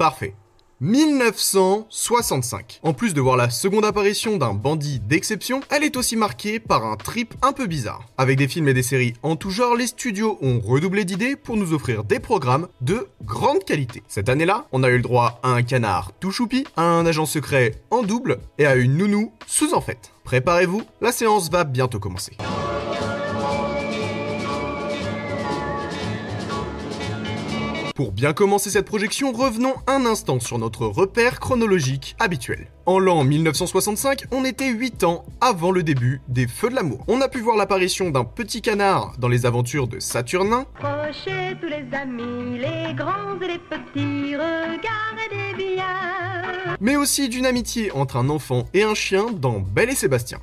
Parfait. 1965. En plus de voir la seconde apparition d'un bandit d'exception, elle est aussi marquée par un trip un peu bizarre. Avec des films et des séries en tout genre, les studios ont redoublé d'idées pour nous offrir des programmes de grande qualité. Cette année-là, on a eu le droit à un canard tout choupi, à un agent secret en double et à une nounou sous en fait. Préparez-vous, la séance va bientôt commencer. Pour bien commencer cette projection, revenons un instant sur notre repère chronologique habituel. En l'an 1965, on était 8 ans avant le début des Feux de l'amour. On a pu voir l'apparition d'un petit canard dans les aventures de Saturnin, Approchez tous les amis, les grands et les petits, regardez bien. mais aussi d'une amitié entre un enfant et un chien dans Belle et Sébastien.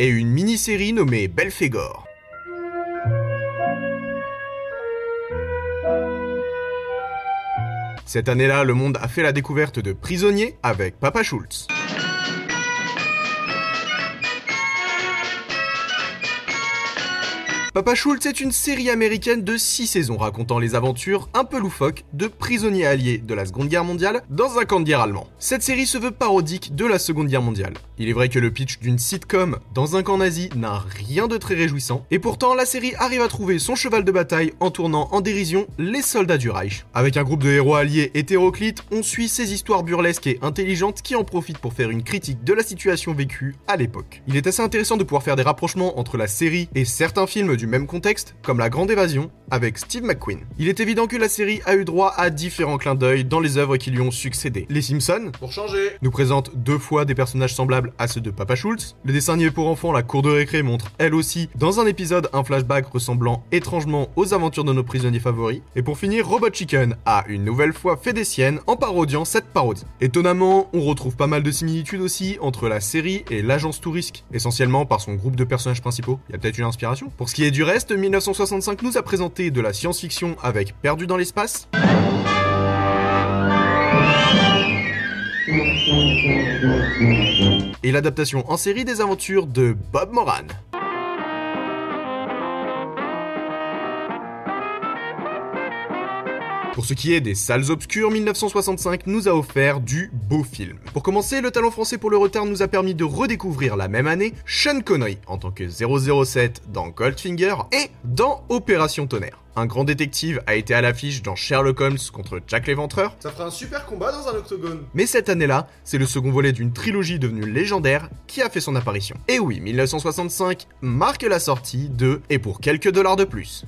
Et une mini-série nommée Belphégor. Cette année-là, le monde a fait la découverte de Prisonnier avec Papa Schultz. Papa Schultz est une série américaine de 6 saisons racontant les aventures un peu loufoques de prisonniers alliés de la Seconde Guerre mondiale dans un camp de guerre allemand. Cette série se veut parodique de la Seconde Guerre mondiale. Il est vrai que le pitch d'une sitcom dans un camp nazi n'a rien de très réjouissant, et pourtant la série arrive à trouver son cheval de bataille en tournant en dérision les soldats du Reich. Avec un groupe de héros alliés hétéroclites, on suit ces histoires burlesques et intelligentes qui en profitent pour faire une critique de la situation vécue à l'époque. Il est assez intéressant de pouvoir faire des rapprochements entre la série et certains films du même contexte, comme La Grande Évasion, avec Steve McQueen. Il est évident que la série a eu droit à différents clins d'œil dans les œuvres qui lui ont succédé. Les Simpsons, pour changer, nous présentent deux fois des personnages semblables à ceux de Papa Schultz. Le dessin animé pour enfants La Cour de récré montre, elle aussi, dans un épisode, un flashback ressemblant étrangement aux aventures de nos prisonniers favoris. Et pour finir, Robot Chicken a une nouvelle fois fait des siennes en parodiant cette parodie. Étonnamment, on retrouve pas mal de similitudes aussi entre la série et l'agence Tourisque, essentiellement par son groupe de personnages principaux. Il y a peut-être une inspiration. Pour ce qui est du reste, 1965 nous a présenté de la science-fiction avec Perdu dans l'espace. Et l'adaptation en série des aventures de Bob Moran. Pour ce qui est des salles obscures, 1965 nous a offert du beau film. Pour commencer, le talent français pour le retard nous a permis de redécouvrir la même année Sean Connery en tant que 007 dans Goldfinger et dans Opération Tonnerre. Un grand détective a été à l'affiche dans Sherlock Holmes contre Jack l'Éventreur. Ça ferait un super combat dans un octogone. Mais cette année-là, c'est le second volet d'une trilogie devenue légendaire qui a fait son apparition. Et oui, 1965 marque la sortie de Et pour quelques dollars de plus.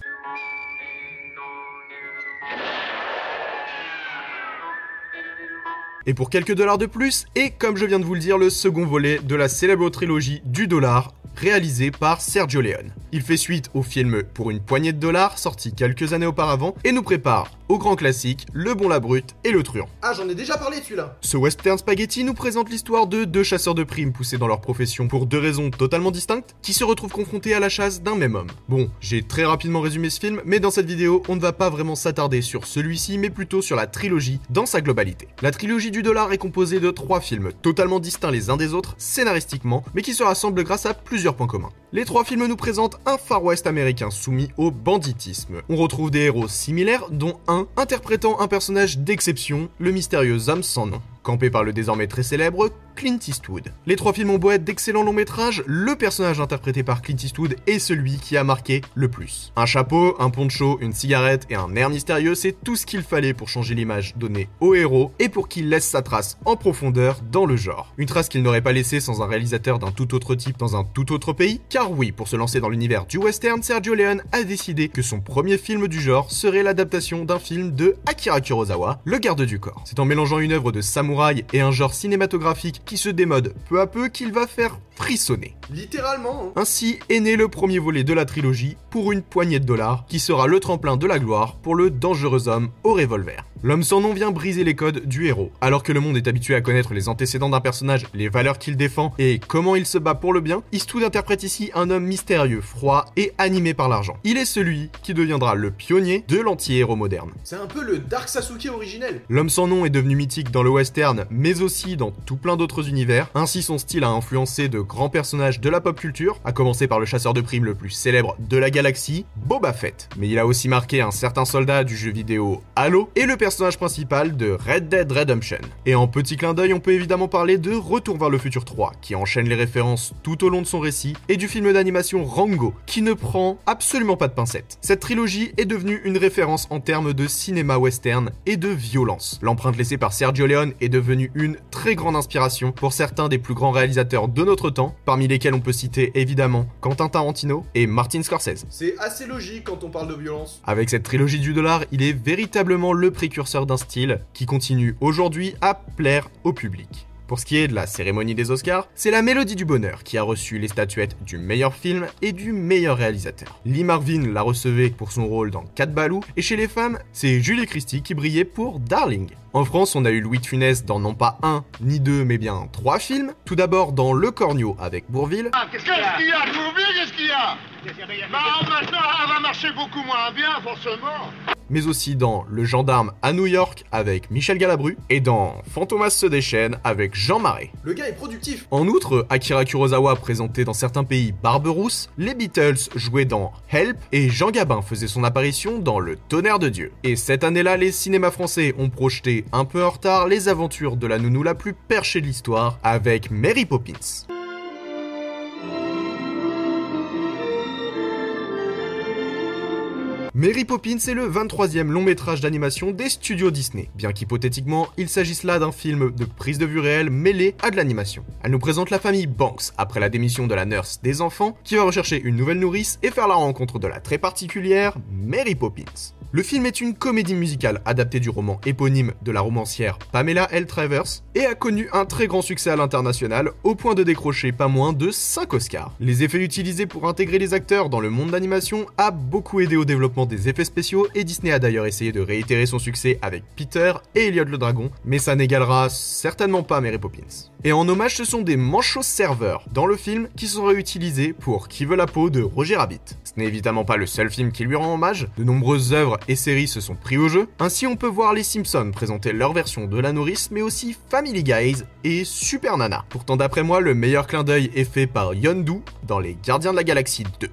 Et pour quelques dollars de plus, et comme je viens de vous le dire, le second volet de la célèbre trilogie du dollar, réalisé par Sergio Leone. Il fait suite au film Pour une poignée de dollars, sorti quelques années auparavant, et nous prépare au grand classique Le Bon la Brute et Le Truand. Ah, j'en ai déjà parlé celui-là Ce western spaghetti nous présente l'histoire de deux chasseurs de primes poussés dans leur profession pour deux raisons totalement distinctes, qui se retrouvent confrontés à la chasse d'un même homme. Bon, j'ai très rapidement résumé ce film, mais dans cette vidéo, on ne va pas vraiment s'attarder sur celui-ci, mais plutôt sur la trilogie dans sa globalité. La trilogie du dollar est composée de trois films totalement distincts les uns des autres, scénaristiquement, mais qui se rassemblent grâce à plusieurs points communs. Les trois films nous présentent un Far West américain soumis au banditisme. On retrouve des héros similaires, dont un interprétant un personnage d'exception, le mystérieux homme sans nom. Campé par le désormais très célèbre Clint Eastwood. Les trois films ont beau être d'excellents longs métrages, le personnage interprété par Clint Eastwood est celui qui a marqué le plus. Un chapeau, un poncho, une cigarette et un air mystérieux, c'est tout ce qu'il fallait pour changer l'image donnée au héros et pour qu'il laisse sa trace en profondeur dans le genre. Une trace qu'il n'aurait pas laissée sans un réalisateur d'un tout autre type dans un tout autre pays, car oui, pour se lancer dans l'univers du western, Sergio Leone a décidé que son premier film du genre serait l'adaptation d'un film de Akira Kurosawa, Le Garde du Corps. C'est en mélangeant une œuvre de Samurai samouraï et un genre cinématographique qui se démode peu à peu qu'il va faire frissonner. Littéralement. hein. Ainsi est né le premier volet de la trilogie pour une poignée de dollars qui sera le tremplin de la gloire pour le dangereux homme au revolver. L'homme sans nom vient briser les codes du héros. Alors que le monde est habitué à connaître les antécédents d'un personnage, les valeurs qu'il défend et comment il se bat pour le bien, Eastwood interprète ici un homme mystérieux, froid et animé par l'argent. Il est celui qui deviendra le pionnier de l'anti-héros moderne. C'est un peu le Dark Sasuke originel. L'homme sans nom est devenu mythique dans le western, mais aussi dans tout plein d'autres univers. Ainsi, son style a influencé de grands personnages de la pop culture, à commencer par le chasseur de primes le plus célèbre de la galaxie, Boba Fett. Mais il a aussi marqué un certain soldat du jeu vidéo Halo et le personnage principal de Red Dead Redemption. Et en petit clin d'œil, on peut évidemment parler de Retour vers le futur 3, qui enchaîne les références tout au long de son récit, et du film d'animation Rango, qui ne prend absolument pas de pincettes. Cette trilogie est devenue une référence en termes de cinéma western et de violence. L'empreinte laissée par Sergio Leone est devenue une très grande inspiration pour certains des plus grands réalisateurs de notre temps, parmi lesquels on peut citer évidemment Quentin Tarantino et Martin Scorsese. C'est assez logique quand on parle de violence. Avec cette trilogie du dollar, il est véritablement le précurseur d'un style qui continue aujourd'hui à plaire au public. Pour ce qui est de la cérémonie des Oscars, c'est la Mélodie du Bonheur qui a reçu les statuettes du meilleur film et du meilleur réalisateur. Lee Marvin la recevait pour son rôle dans Cat Balou, et chez les femmes, c'est Julie Christie qui brillait pour Darling. En France, on a eu Louis de Funès dans non pas un, ni deux, mais bien trois films. Tout d'abord dans Le Cornio avec Bourville, Qu'est-ce qu'il y a? De mauvais Qu'est-ce qu'il y a? Bah maintenant, elle va marcher beaucoup moins bien, forcément. Mais aussi dans Le Gendarme à New York avec Michel Galabru, et dans Fantomas se déchaîne avec Jean Marais. Le gars est productif. En outre, Akira Kurosawa présentait dans certains pays Barberousse, les Beatles jouaient dans Help et Jean Gabin faisait son apparition dans Le Tonnerre de Dieu. Et cette année-là, les cinémas français ont projeté un peu en retard les aventures de la nounou la plus perchée de l'histoire avec Mary Poppins. Mary Poppins est le 23e long métrage d'animation des studios Disney, bien qu'hypothétiquement il s'agisse là d'un film de prise de vue réelle mêlé à de l'animation. Elle nous présente la famille Banks après la démission de la nurse des enfants qui va rechercher une nouvelle nourrice et faire la rencontre de la très particulière Mary Poppins. Le film est une comédie musicale adaptée du roman éponyme de la romancière Pamela L. Travers et a connu un très grand succès à l'international au point de décrocher pas moins de 5 Oscars. Les effets utilisés pour intégrer les acteurs dans le monde d'animation a beaucoup aidé au développement des effets spéciaux et Disney a d'ailleurs essayé de réitérer son succès avec Peter et Elliot le dragon, mais ça n'égalera certainement pas Mary Poppins. Et en hommage, ce sont des manchots serveurs dans le film qui sont réutilisés pour Qui veut la peau de Roger Rabbit. Ce n'est évidemment pas le seul film qui lui rend hommage, de nombreuses œuvres et séries se sont pris au jeu. Ainsi, on peut voir les Simpsons présenter leur version de la nourrice, mais aussi Family Guys et Super Nana. Pourtant, d'après moi, le meilleur clin d'œil est fait par Yondu dans Les Gardiens de la Galaxie 2.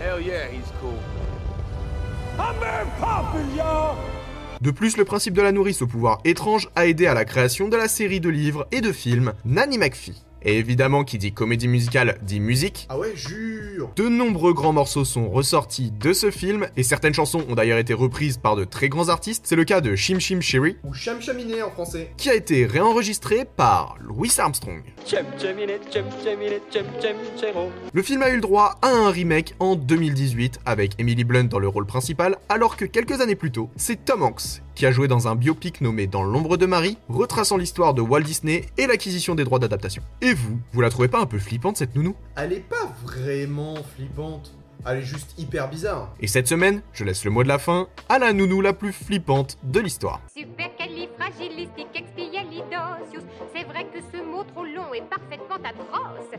Hell yeah, he's cool. De plus, le principe de la nourrice au pouvoir étrange a aidé à la création de la série de livres et de films Nanny McPhee. Et évidemment, qui dit comédie musicale dit musique. Ah ouais, jure. De nombreux grands morceaux sont ressortis de ce film, et certaines chansons ont d'ailleurs été reprises par de très grands artistes. C'est le cas de Chim Chim Cherry, Ou Cham Chaminé en français. qui a été réenregistré par Louis Armstrong. Le film a eu le droit à un remake en 2018 avec Emily Blunt dans le rôle principal, alors que quelques années plus tôt, c'est Tom Hanks qui a joué dans un biopic nommé Dans l'ombre de Marie, retraçant l'histoire de Walt Disney et l'acquisition des droits d'adaptation. Et vous, vous la trouvez pas un peu flippante cette nounou? Elle est pas vraiment flippante. Elle est juste hyper bizarre. Et cette semaine, je laisse le mot de la fin à la nounou la plus flippante de l'histoire. Supercalifragilisticexpialidocious. C'est vrai que ce mot trop long est parfaitement atroce.